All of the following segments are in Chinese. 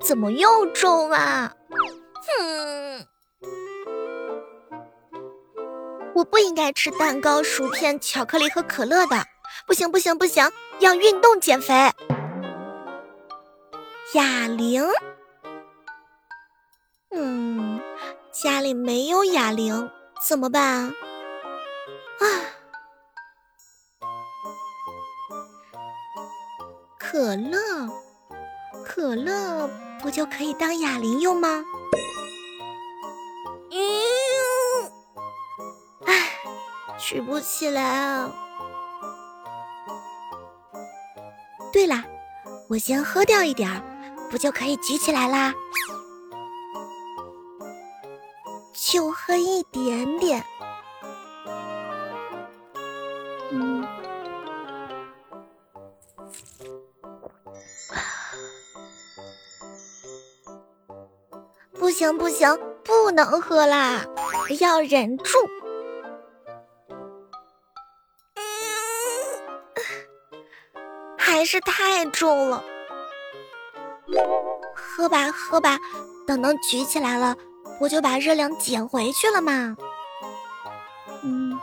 怎么又重啊？哼，我不应该吃蛋糕、薯片、巧克力和可乐的。不行不行不行，要运动减肥。哑铃，嗯，家里没有哑铃，怎么办？啊，可乐，可乐不就可以当哑铃用吗？嗯，唉，举不起来啊。对啦，我先喝掉一点儿，不就可以举起来啦？就喝一点点。嗯，不行不行，不能喝啦，要忍住。还是太重了，喝吧喝吧，等能举起来了，我就把热量减回去了嘛。嗯，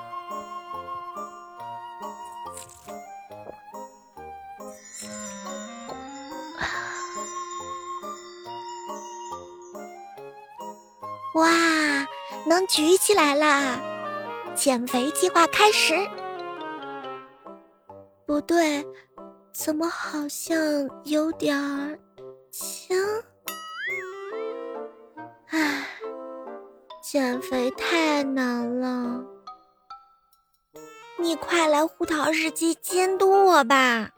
哇，能举起来啦！减肥计划开始。不对。怎么好像有点儿轻？唉，减肥太难了。你快来胡桃日记监督我吧。